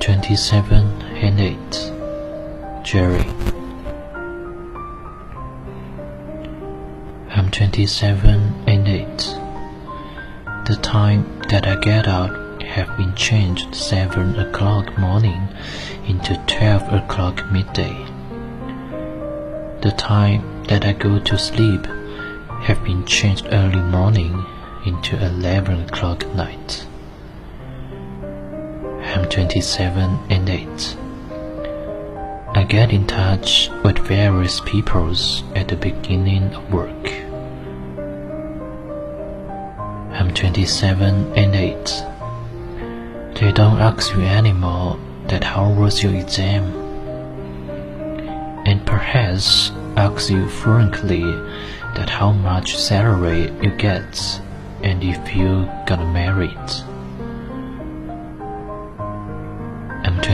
I'm 27 and 8. Jerry. I'm 27 and 8. The time that I get out have been changed 7 o'clock morning into 12 o'clock midday. The time that I go to sleep have been changed early morning into 11 o'clock night. I'm 27 and 8. I get in touch with various peoples at the beginning of work. I'm 27 and 8. They don't ask you anymore that how was your exam and perhaps ask you frankly that how much salary you get and if you got married.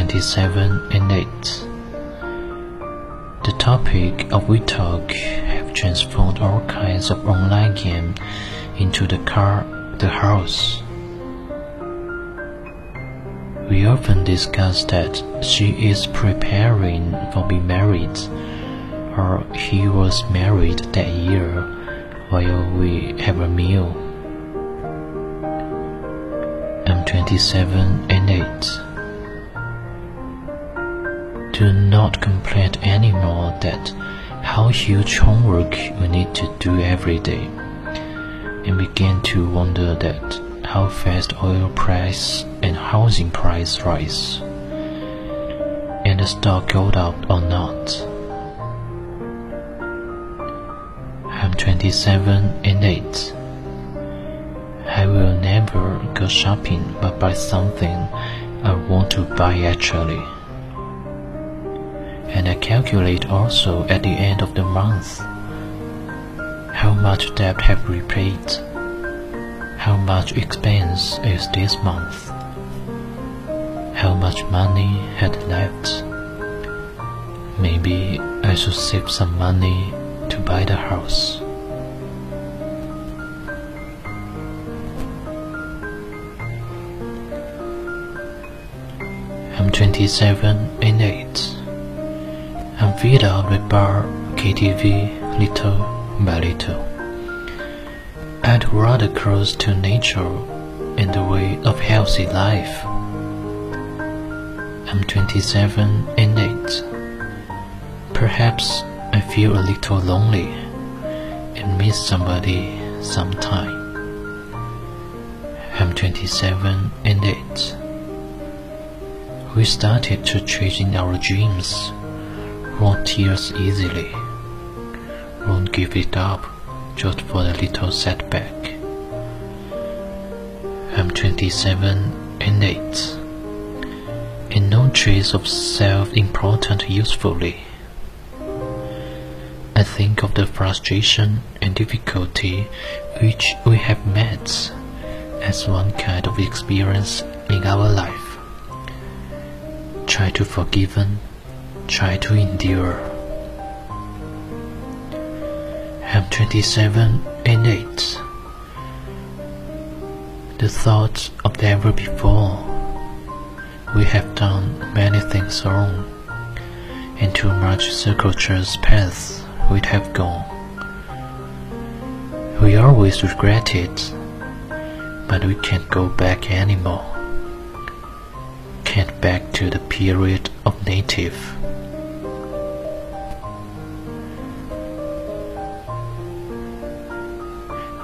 27 and 8. The topic of we talk have transformed all kinds of online game into the car, the house. We often discuss that she is preparing for being married, or he was married that year while we have a meal. I'm 27 and 8. Do not complain anymore that how huge homework we need to do every day, and begin to wonder that how fast oil price and housing price rise, and the stock go up or not. I'm 27 and 8. I will never go shopping but buy something I want to buy actually. And I calculate also at the end of the month how much debt have we paid how much expense is this month? How much money had left? Maybe I should save some money to buy the house. I'm 27 and 8. I'm fed out with bar, KTV, little by little. I'd rather close to nature in the way of healthy life. I'm 27 and 8. Perhaps I feel a little lonely and miss somebody sometime. I'm 27 and 8. We started to chasing our dreams, won't tears easily, won't give it up just for a little setback. I'm 27 and 8, and no trace of self-important usefully. I think of the frustration and difficulty which we have met as one kind of experience in our life. Try to forgive try to endure. I'm 27 and 8. The thoughts of never before. We have done many things wrong, and too much circuitous paths we have gone. We always regret it, but we can't go back anymore. Can't back to the period of native.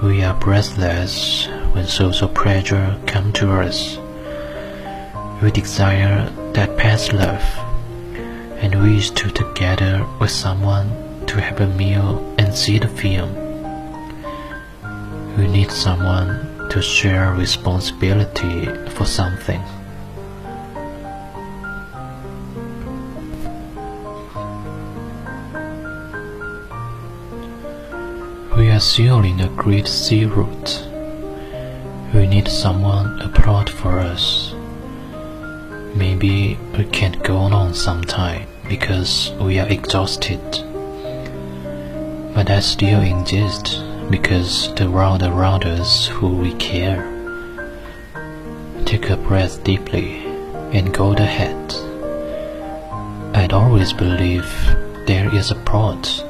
We are breathless when social pressure come to us. We desire that past love and wish to together with someone to have a meal and see the film. We need someone to share responsibility for something. Sailing the great sea route. We need someone applaud for us. Maybe we can't go on sometime because we are exhausted. But I still exist because the world around us who we care. Take a breath deeply and go ahead. I'd always believe there is a port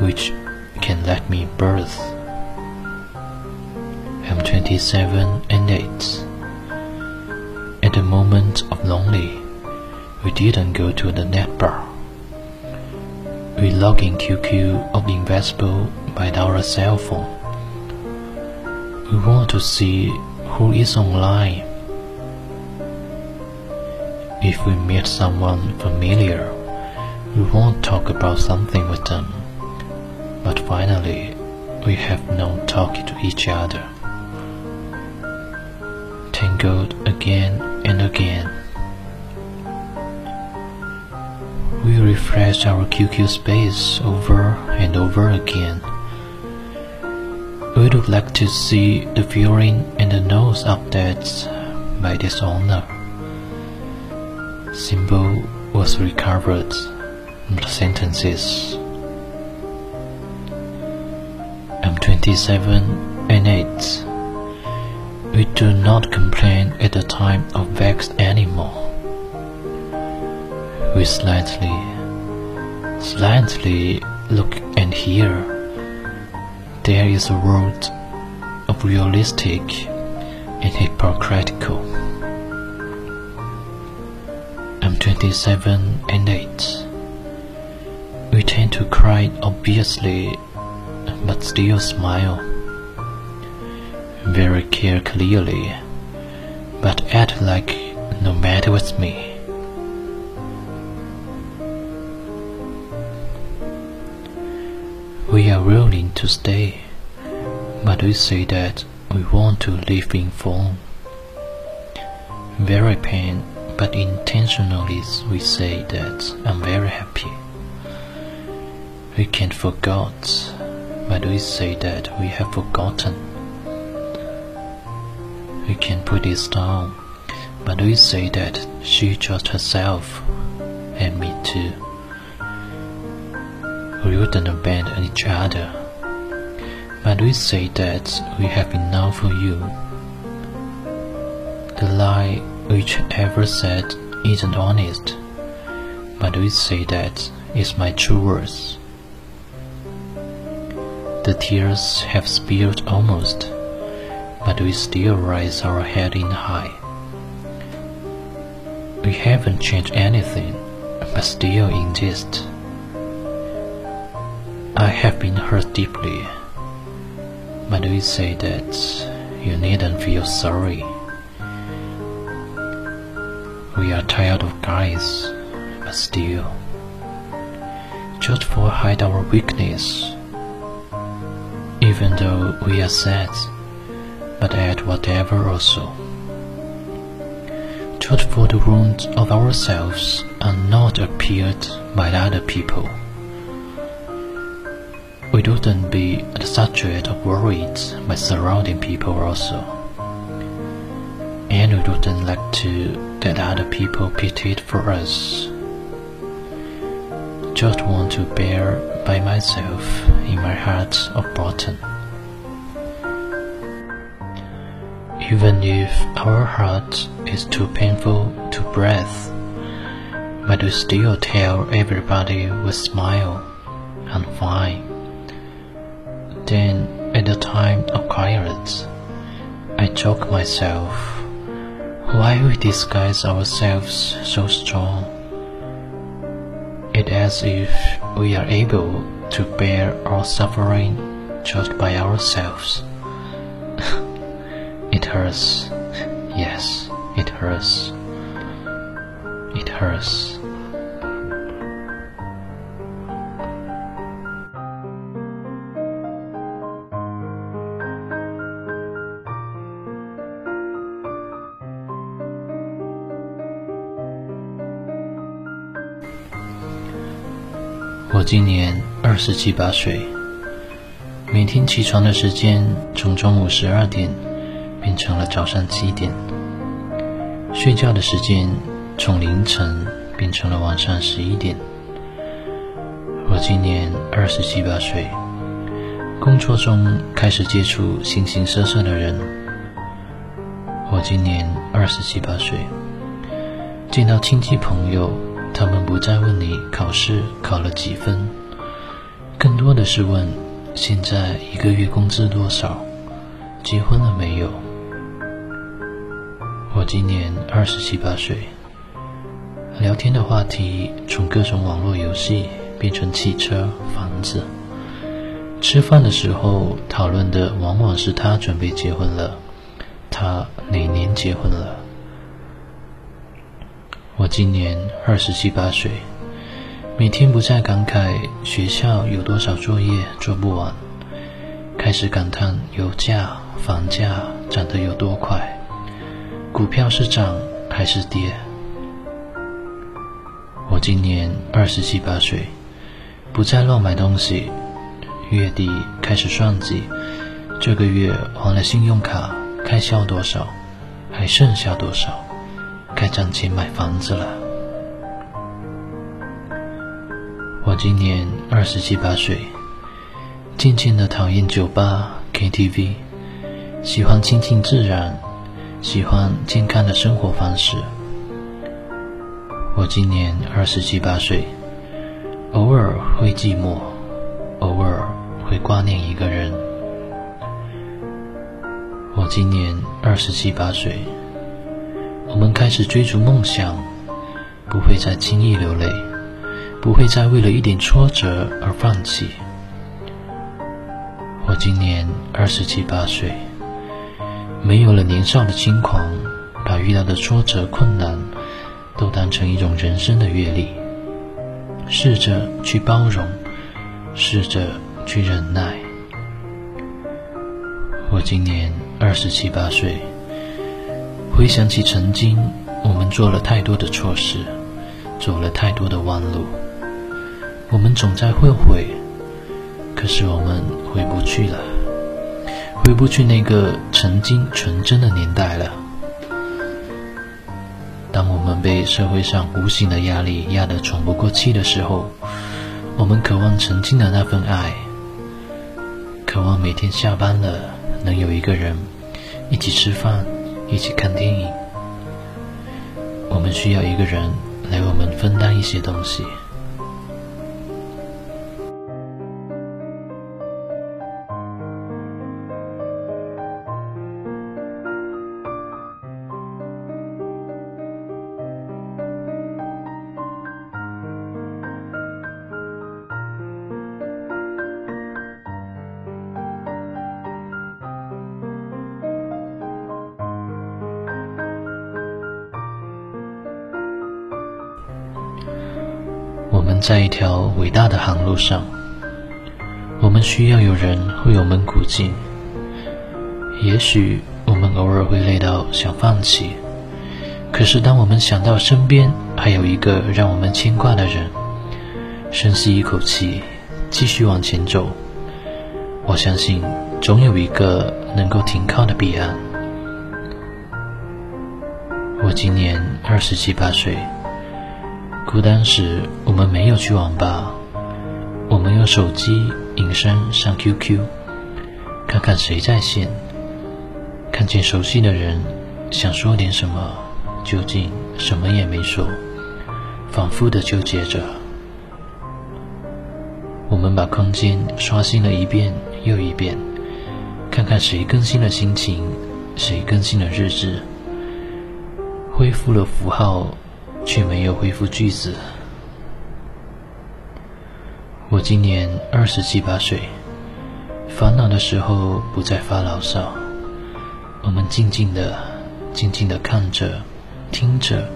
which can let me birth. I'm 27 and 8. At the moment of lonely, we didn't go to the net bar. We log in QQ of Invisible by our cell phone. We want to see who is online. If we meet someone familiar, we won't talk about something with them. But finally, we have no talking to each other. Tangled again and again. We refresh our QQ space over and over again. We would like to see the viewing and the notes updates by this owner. Symbol was recovered. The sentences. 27 and 8. We do not complain at the time of vexed anymore. We slightly, slightly look and hear. There is a world of realistic and hypocritical. I'm 27 and 8. We tend to cry obviously, but still smile. Very care clearly, but act like no matter with me. We are willing to stay, but we say that we want to live in phone. Very pain, but intentionally we say that I'm very happy. We can't forget, but we say that we have forgotten. We can put this down, but we say that she just herself, and me too. We wouldn't abandon each other, but we say that we have enough for you. The lie which ever said isn't honest, but we say that is my true words. The tears have spilled almost, but we still raise our head in high. We haven't changed anything, but still exist. I have been hurt deeply, but we say that you needn't feel sorry. We are tired of guys, but still, just for hide our weakness. Even though we are sad, but add whatever also. For the wounds of ourselves are not appeared by other people. We wouldn't be the subject of worries by surrounding people also. And we wouldn't like to that other people pitied for us. Just want to bear by myself in my heart of bottom. Even if our heart is too painful to breathe, but we still tell everybody with smile and fine. Then, at the time of quiet, I joke myself, why we disguise ourselves so strong? It as if we are able to bear our suffering just by ourselves. it hurts. Yes, it hurts. It hurts. 我今年 二十七八岁，每天起床的时间从中午十二点变成了早上七点，睡觉的时间从凌晨变成了晚上十一点。我今年二十七八岁，工作中开始接触形形色色的人。我今年二十七八岁，见到亲戚朋友，他们不再问你考试考了几分，更多的是问现在一个月工资多少，结婚了没有。我今年二十七八岁，聊天的话题从各种网络游戏变成汽车、房子。吃饭的时候讨论的往往是他准备结婚了，他哪年结婚了？我今年二十七八岁，每天不再感慨学校有多少作业做不完，开始感叹油价、房价涨得有多快，股票是涨还是跌？我今年二十七八岁，不再乱买东西。月底开始算计，这个月还了信用卡开销多少，还剩下多少，该攒钱买房子了。我今年二十七八岁，渐渐的讨厌酒吧、KTV，喜欢亲近自然，喜欢健康的生活方式。我今年二十七八岁，偶尔会寂寞，偶尔。会挂念一个人。我今年二十七八岁，我们开始追逐梦想，不会再轻易流泪，不会再为了一点挫折而放弃。我今年二十七八岁，没有了年少的轻狂，把遇到的挫折困难都当成一种人生的阅历，试着去包容，试着。去忍耐。我今年二十七八岁，回想起曾经，我们做了太多的错事，走了太多的弯路，我们总在后悔，可是我们回不去了，回不去那个曾经纯真的年代了。当我们被社会上无形的压力压得喘不过气的时候，我们渴望曾经的那份爱。渴望每天下班了能有一个人一起吃饭，一起看电影。我们需要一个人来我们分担一些东西。在一条伟大的航路上，我们需要有人为我们鼓劲。也许我们偶尔会累到想放弃，可是当我们想到身边还有一个让我们牵挂的人，深吸一口气，继续往前走，我相信总有一个能够停靠的彼岸。我今年二十七八岁。孤单时，我们没有去网吧，我们用手机隐身上 QQ，看看谁在线。看见熟悉的人，想说点什么，究竟什么也没说，反复的纠结着。我们把空间刷新了一遍又一遍，看看谁更新了心情，谁更新了日志，恢复了符号。却没有恢复句子。我今年二十七八岁，烦恼的时候不再发牢骚，我们静静的、静静的看着、听着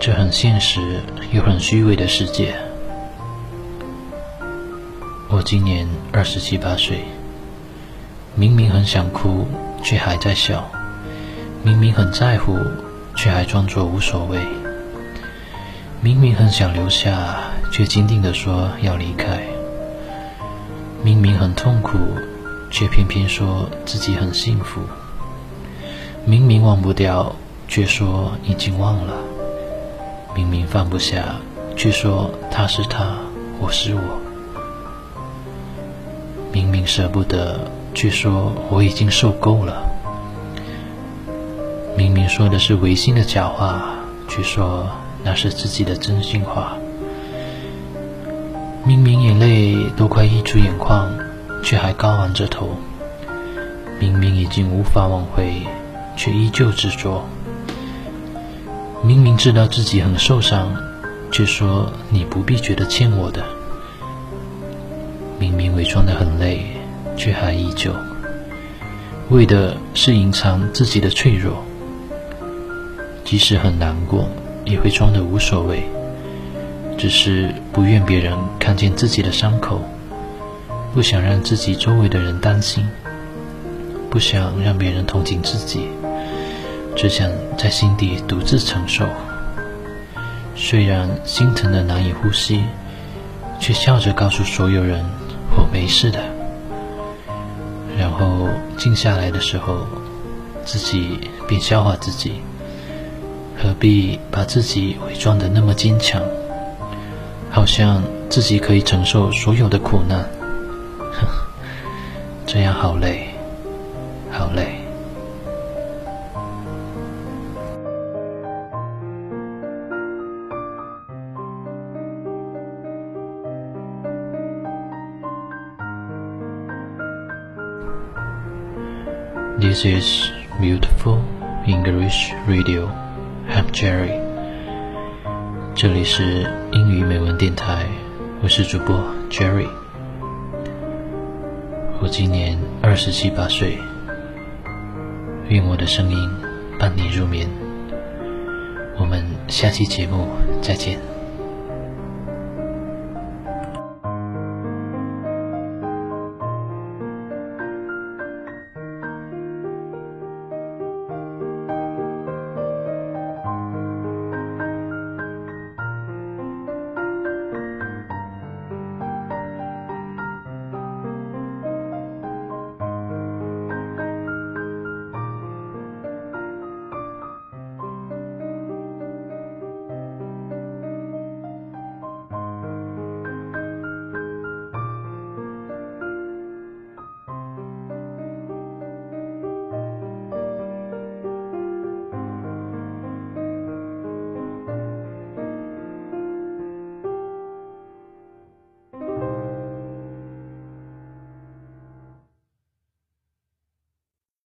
这很现实又很虚伪的世界。我今年二十七八岁，明明很想哭，却还在笑；明明很在乎，却还装作无所谓。明明很想留下，却坚定地说要离开；明明很痛苦，却偏偏说自己很幸福；明明忘不掉，却说已经忘了；明明放不下，却说他是他，我是我；明明舍不得，却说我已经受够了；明明说的是违心的假话。却说那是自己的真心话。明明眼泪都快溢出眼眶，却还高昂着头。明明已经无法挽回，却依旧执着。明明知道自己很受伤，却说你不必觉得欠我的。明明伪装的很累，却还依旧，为的是隐藏自己的脆弱。即使很难过，也会装的无所谓。只是不愿别人看见自己的伤口，不想让自己周围的人担心，不想让别人同情自己，只想在心底独自承受。虽然心疼的难以呼吸，却笑着告诉所有人我没事的。然后静下来的时候，自己便笑话自己，何必把自己伪装的那么坚强？好像自己可以承受所有的苦难，这样好累，好累。This is beautiful English radio. I'm Jerry. 这里是英语美文电台，我是主播 Jerry。我今年二十七八岁，愿我的声音伴你入眠。我们下期节目再见。